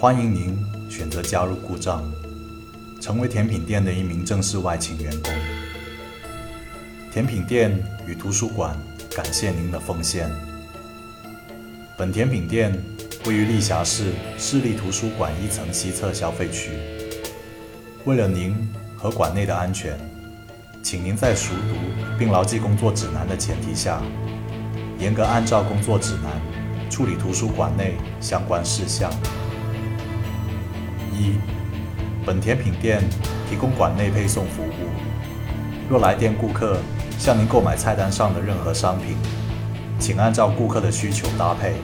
欢迎您选择加入故障，成为甜品店的一名正式外勤员工。甜品店与图书馆感谢您的奉献。本甜品店位于丽霞市市立图书馆一层西侧消费区。为了您和馆内的安全，请您在熟读并牢记工作指南的前提下，严格按照工作指南处理图书馆内相关事项。一，本甜品店提供馆内配送服务。若来电顾客向您购买菜单上的任何商品，请按照顾客的需求搭配。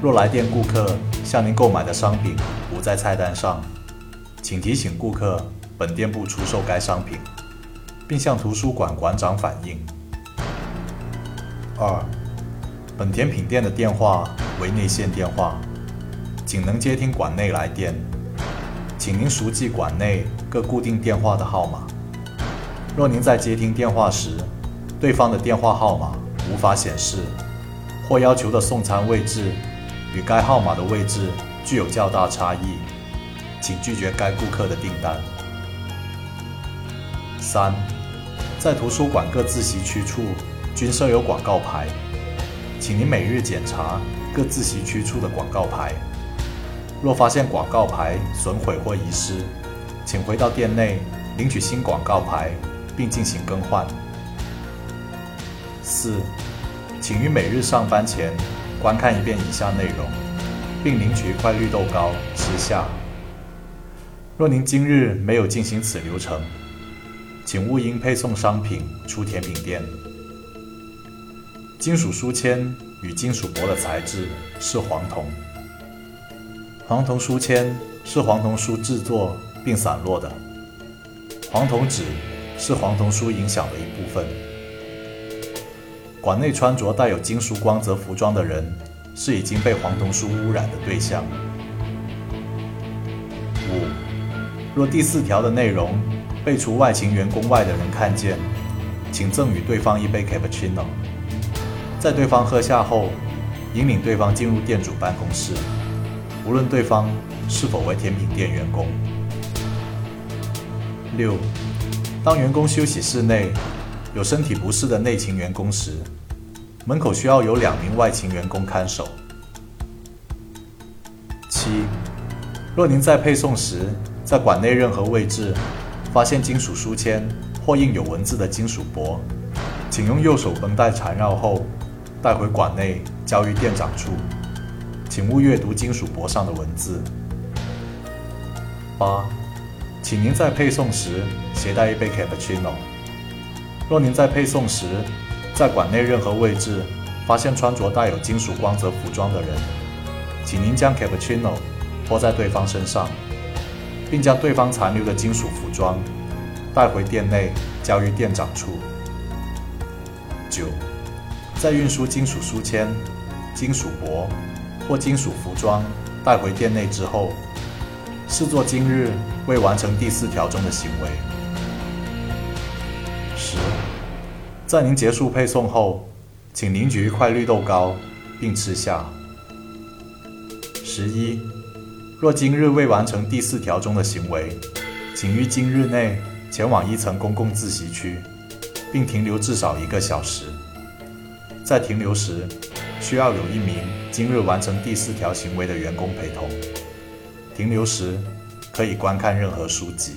若来电顾客向您购买的商品不在菜单上，请提醒顾客本店不出售该商品，并向图书馆馆长反映。二，本甜品店的电话为内线电话，仅能接听馆内来电。请您熟记馆内各固定电话的号码。若您在接听电话时，对方的电话号码无法显示，或要求的送餐位置与该号码的位置具有较大差异，请拒绝该顾客的订单。三，在图书馆各自习区处均设有广告牌，请您每日检查各自习区处的广告牌。若发现广告牌损毁或遗失，请回到店内领取新广告牌，并进行更换。四，请于每日上班前观看一遍以下内容，并领取一块绿豆糕吃下。若您今日没有进行此流程，请勿因配送商品出甜品店。金属书签与金属箔的材质是黄铜。黄铜书签是黄铜书制作并散落的，黄铜纸是黄铜书影响的一部分。馆内穿着带有金属光泽服装的人是已经被黄铜书污染的对象。五，若第四条的内容被除外勤员工外的人看见，请赠予对方一杯 cappuccino，在对方喝下后，引领对方进入店主办公室。无论对方是否为甜品店员工。六，当员工休息室内有身体不适的内勤员工时，门口需要有两名外勤员工看守。七，若您在配送时在馆内任何位置发现金属书签或印有文字的金属箔，请用右手绷带缠绕后带回馆内交于店长处。请勿阅读金属箔上的文字。八，请您在配送时携带一杯 cappuccino。若您在配送时在馆内任何位置发现穿着带有金属光泽服装的人，请您将 cappuccino 泼在对方身上，并将对方残留的金属服装带回店内交于店长处。九，在运输金属书签、金属箔。或金属服装带回店内之后，视作今日未完成第四条中的行为。十，在您结束配送后，请您取一块绿豆糕并吃下。十一，若今日未完成第四条中的行为，请于今日内前往一层公共自习区，并停留至少一个小时。在停留时，需要有一名今日完成第四条行为的员工陪同。停留时可以观看任何书籍。